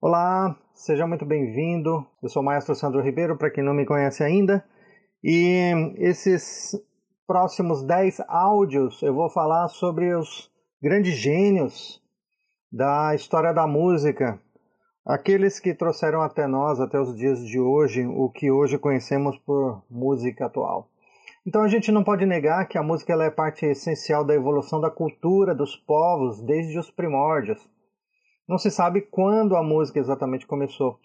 Olá, seja muito bem-vindo. Eu sou o Maestro Sandro Ribeiro, para quem não me conhece ainda. E esses próximos 10 áudios eu vou falar sobre os grandes gênios da história da música, aqueles que trouxeram até nós, até os dias de hoje, o que hoje conhecemos por música atual. Então a gente não pode negar que a música é parte essencial da evolução da cultura dos povos desde os primórdios. Não se sabe quando a música exatamente começou,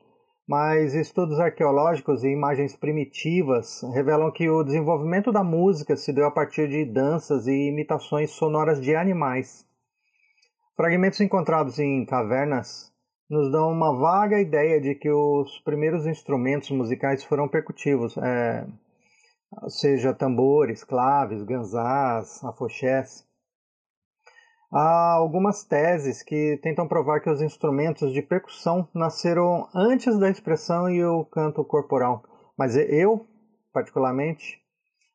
mas estudos arqueológicos e imagens primitivas revelam que o desenvolvimento da música se deu a partir de danças e imitações sonoras de animais. Fragmentos encontrados em cavernas nos dão uma vaga ideia de que os primeiros instrumentos musicais foram percutivos, é, seja tambores, claves, ganzás, afoxés. Há algumas teses que tentam provar que os instrumentos de percussão nasceram antes da expressão e o canto corporal. Mas eu, particularmente,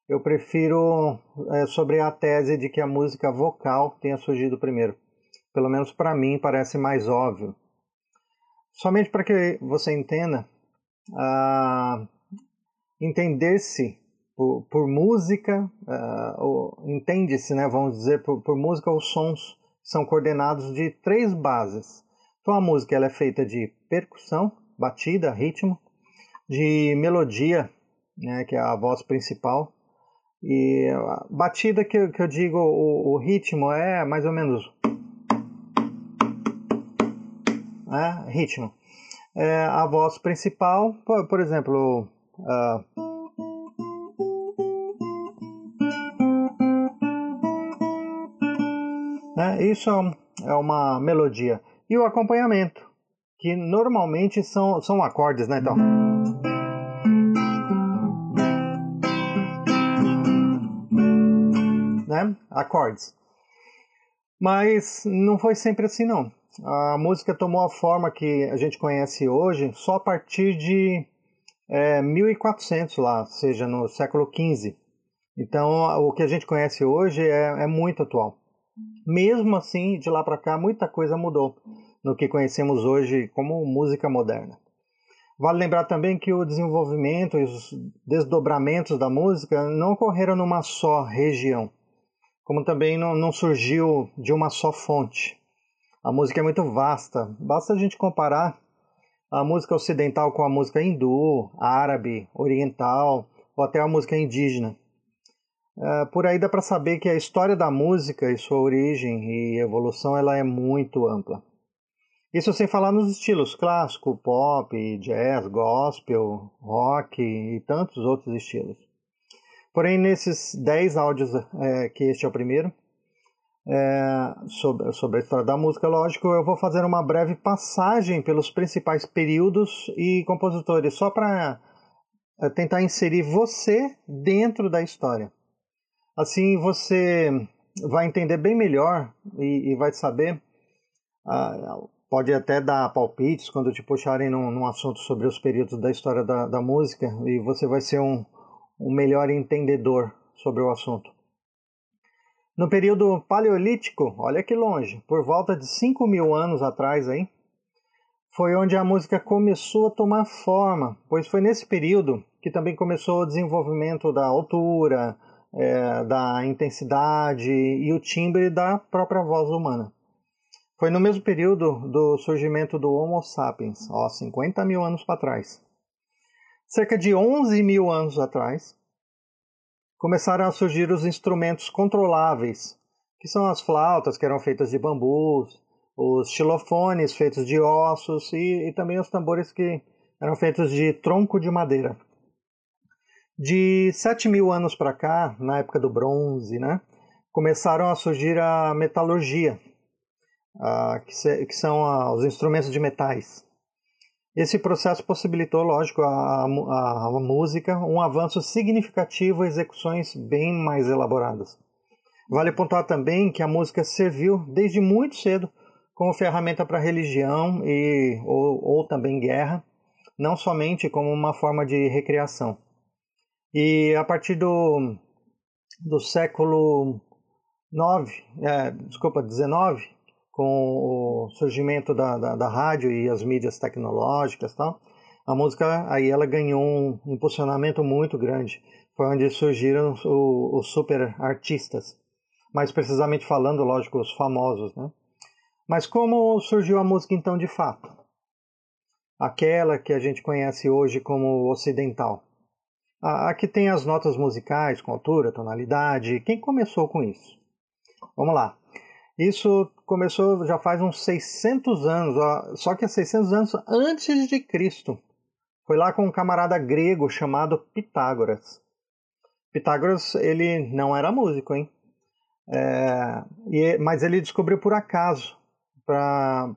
eu prefiro é, sobre a tese de que a música vocal tenha surgido primeiro. Pelo menos para mim parece mais óbvio. Somente para que você entenda, uh, entender-se por, por música, uh, entende-se, né, vamos dizer, por, por, música, os sons são coordenados de três bases. Então a música ela é feita de percussão, batida, ritmo, de melodia, né, que é a voz principal, e a batida que, que eu digo, o, o ritmo é mais ou menos é, ritmo. É, a voz principal, por, por exemplo, uh, Né? Isso é, é uma melodia. E o acompanhamento, que normalmente são, são acordes, né? Então. Né? Acordes. Mas não foi sempre assim, não. A música tomou a forma que a gente conhece hoje só a partir de é, 1400 lá, seja no século XV. Então, o que a gente conhece hoje é, é muito atual. Mesmo assim, de lá para cá, muita coisa mudou no que conhecemos hoje como música moderna. Vale lembrar também que o desenvolvimento e os desdobramentos da música não ocorreram numa só região, como também não, não surgiu de uma só fonte. A música é muito vasta, basta a gente comparar a música ocidental com a música hindu, árabe, oriental ou até a música indígena. Uh, por aí dá para saber que a história da música e sua origem e evolução ela é muito ampla. Isso sem falar nos estilos clássico, pop, jazz, gospel, rock e tantos outros estilos. Porém, nesses 10 áudios, é, que este é o primeiro, é, sobre, sobre a história da música, lógico, eu vou fazer uma breve passagem pelos principais períodos e compositores, só para é, tentar inserir você dentro da história. Assim você vai entender bem melhor e, e vai saber, ah, pode até dar palpites quando te puxarem num, num, assunto sobre os períodos da história da, da música e você vai ser um, um melhor entendedor sobre o assunto. No período paleolítico, olha que longe, por volta de 5 mil anos atrás aí, foi onde a música começou a tomar forma, pois foi nesse período que também começou o desenvolvimento da altura, é, da intensidade e o timbre da própria voz humana. Foi no mesmo período do surgimento do Homo sapiens, ó, 50 mil anos para trás. Cerca de 11 mil anos atrás, começaram a surgir os instrumentos controláveis, que são as flautas, que eram feitas de bambus, os xilofones feitos de ossos e, e também os tambores que eram feitos de tronco de madeira. De 7 mil anos para cá, na época do bronze, né, começaram a surgir a metalurgia, que, se, que, são os instrumentos de metais. Esse processo possibilitou, lógico, a, a, a música um avanço significativo e execuções bem mais elaboradas. Vale pontuar também que a música serviu desde muito cedo como ferramenta para religião e, ou, ou também guerra, não somente como uma forma de recreação. E a partir do, do século 9, é, desculpa, 19, com o surgimento da, da, da rádio e as mídias tecnológicas tal, a música aí ela ganhou um impulsionamento muito grande. Foi onde surgiram os super artistas, mais precisamente falando, lógico, os famosos, né? Mas como surgiu a música então de fato? Aquela que a gente conhece hoje como ocidental. Aqui tem as notas musicais com altura, tonalidade. Quem começou com isso? Vamos lá. Isso começou já faz uns 600 anos, só que é 600 anos antes de Cristo. Foi lá com um camarada grego chamado Pitágoras. Pitágoras, ele não era músico, hein? É, e, mas ele descobriu por acaso, para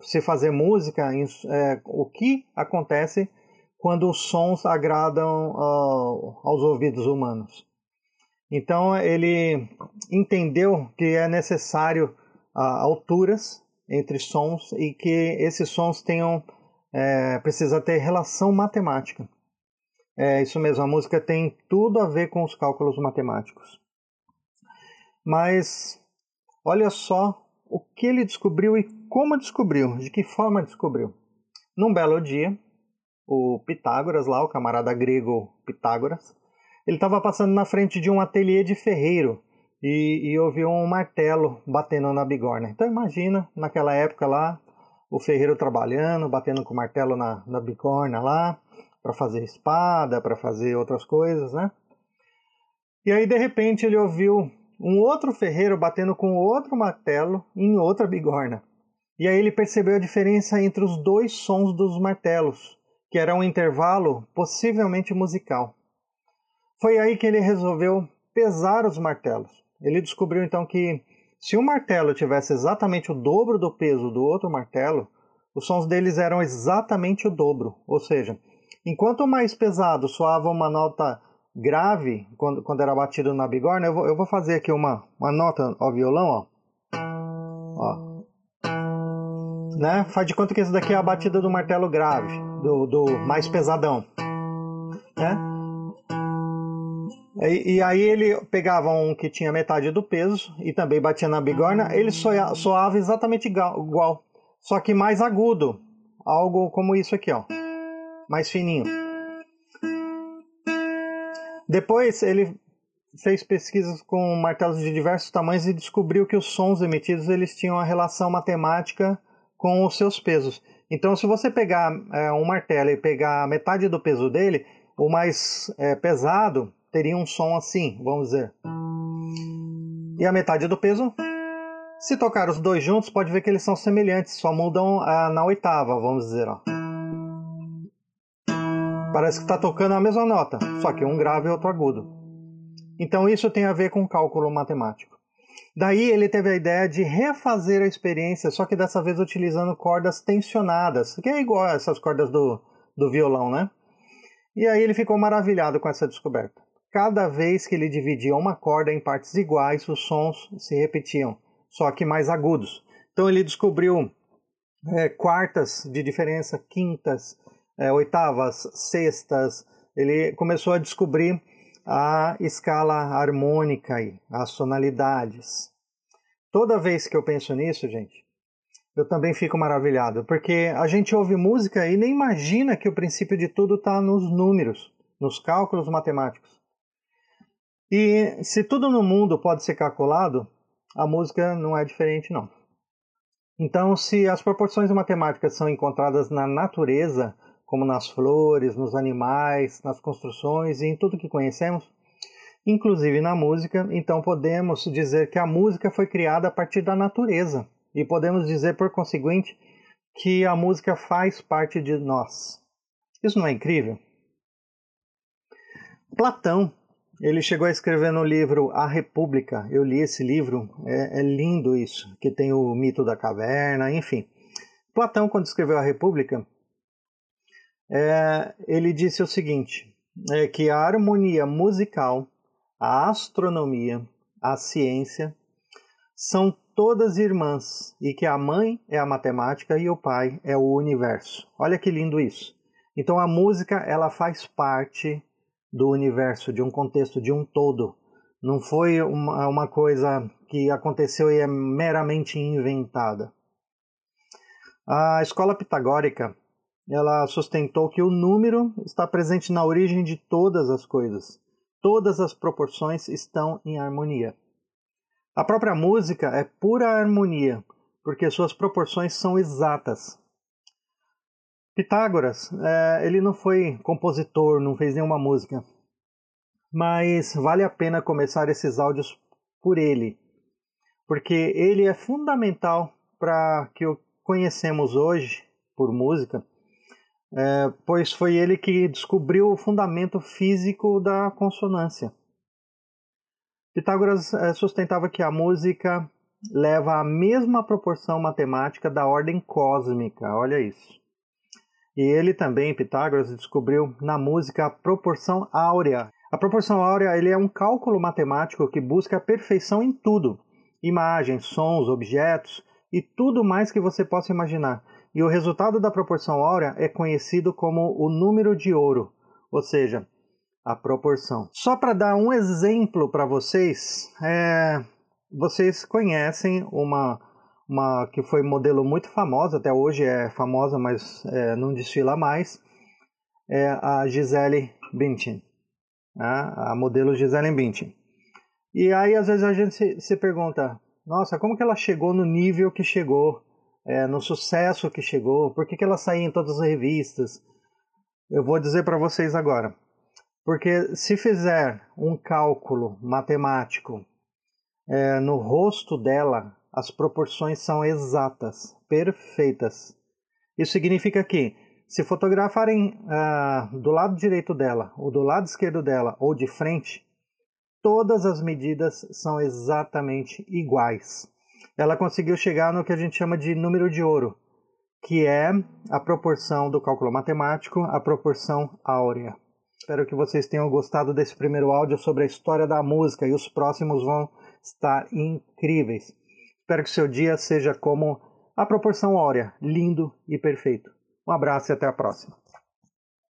se fazer música, é, o que acontece quando os sons agradam uh, aos ouvidos humanos. Então ele entendeu que é necessário uh, alturas entre sons e que esses sons tenham é, precisa ter relação matemática. É isso mesmo, a música tem tudo a ver com os cálculos matemáticos. Mas olha só o que ele descobriu e como descobriu, de que forma descobriu. Num belo dia, o Pitágoras lá, o camarada grego Pitágoras, ele estava passando na frente de um ateliê de ferreiro e, e ouviu um martelo batendo na bigorna. Então imagina, naquela época lá, o ferreiro trabalhando, batendo com o martelo na, na bigorna lá, para fazer espada, para fazer outras coisas, né? E aí de repente ele ouviu um outro ferreiro batendo com outro martelo em outra bigorna. E aí ele percebeu a diferença entre os dois sons dos martelos, que era um intervalo possivelmente musical. Foi aí que ele resolveu pesar os martelos. Ele descobriu então que se um martelo tivesse exatamente o dobro do peso do outro martelo, os sons deles eram exatamente o dobro. Ou seja, enquanto mais pesado soava uma nota grave quando, quando era batido na bigorna, eu vou, eu vou fazer aqui uma, uma nota ao violão, ó. ó. Né? Faz de conta que esse daqui é a batida do martelo grave, do, do mais pesadão. Né? E, e, aí ele pegava um que tinha metade do peso e também batia na bigorna, ele soia, soava exatamente igual, só que mais agudo, algo como isso aqui, ó, mais fininho. Depois ele fez pesquisas com martelos de diversos tamanhos e descobriu que os sons emitidos eles tinham uma relação matemática com os seus pesos. Então, se você pegar é, um martelo e pegar metade do peso dele, o mais é, pesado teria um som assim, vamos dizer. E a metade do peso, se tocar os dois juntos, pode ver que eles são semelhantes, só mudam ah, na oitava, vamos dizer. Ó. Parece que está tocando a mesma nota, só que um grave e outro agudo. Então isso tem a ver com cálculo matemático. Daí ele teve a ideia de refazer a experiência, só que dessa vez utilizando cordas tensionadas, que é igual a essas cordas do, do violão, né? E aí ele ficou maravilhado com essa descoberta. Cada vez que ele dividia uma corda em partes iguais, os sons se repetiam, só que mais agudos. Então ele descobriu é, quartas de diferença, quintas, é, oitavas, sextas. Ele começou a descobrir a escala harmônica e as tonalidades. Toda vez que eu penso nisso, gente, eu também fico maravilhado, porque a gente ouve música e nem imagina que o princípio de tudo está nos números, nos cálculos matemáticos. E se tudo no mundo pode ser calculado, a música não é diferente não. Então, se as proporções matemáticas são encontradas na natureza, como nas flores, nos animais, nas construções e em tudo que conhecemos, inclusive na música, então podemos dizer que a música foi criada a partir da natureza e podemos dizer, por conseguinte, que a música faz parte de nós. Isso não é incrível? Platão ele chegou a escrever no livro A República. Eu li esse livro, é, é, lindo isso, que tem o mito da caverna, enfim. Platão, quando escreveu A República, é, ele disse o seguinte: é que a harmonia musical, a astronomia, a ciência são todas irmãs e que a mãe é a matemática e o pai é o universo. Olha que lindo isso. Então a música ela faz parte do universo, de um contexto, de um todo. Não foi uma, uma coisa que aconteceu e é meramente inventada. A escola pitagórica ela sustentou que o número está presente na origem de todas as coisas. Todas as proporções estão em harmonia. A própria música é pura harmonia, porque suas proporções são exatas. Pitágoras, é, ele não foi compositor, não fez nenhuma música, mas vale a pena começar esses áudios por ele, porque ele é fundamental para que o conhecemos hoje por música, é, pois foi ele que descobriu o fundamento físico da consonância. Pitágoras é, sustentava que a música leva a mesma proporção matemática da ordem cósmica, olha isso. E ele também, Pitágoras, descobriu na música a proporção áurea. A proporção áurea ele é um cálculo matemático que busca a perfeição em tudo: imagens, sons, objetos e tudo mais que você possa imaginar. E o resultado da proporção áurea é conhecido como o número de ouro, ou seja, a proporção. Só para dar um exemplo para vocês, é, vocês conhecem uma, uma que foi modelo muito famosa, até hoje é famosa, mas é, não desfila mais, é a Gisele Bündchen, né? a modelo Gisele Bündchen. E aí às vezes a gente se, se pergunta, nossa, como que ela chegou no nível que chegou? É, no sucesso que chegou, por que, que ela saiu em todas as revistas. Eu vou dizer para vocês agora. Porque se fizer um cálculo matemático é, no rosto dela, as proporções são exatas, perfeitas. Isso significa que, se fotografarem ah, do lado direito dela, ou do lado esquerdo dela, ou de frente, todas as medidas são exatamente iguais ela conseguiu chegar no que a gente chama de número de ouro, que é a proporção do cálculo matemático, a proporção áurea. Espero que vocês tenham gostado desse primeiro áudio sobre a história da música e os próximos vão estar incríveis. Espero que seu dia seja como a proporção áurea, lindo e perfeito. Um abraço e até a próxima.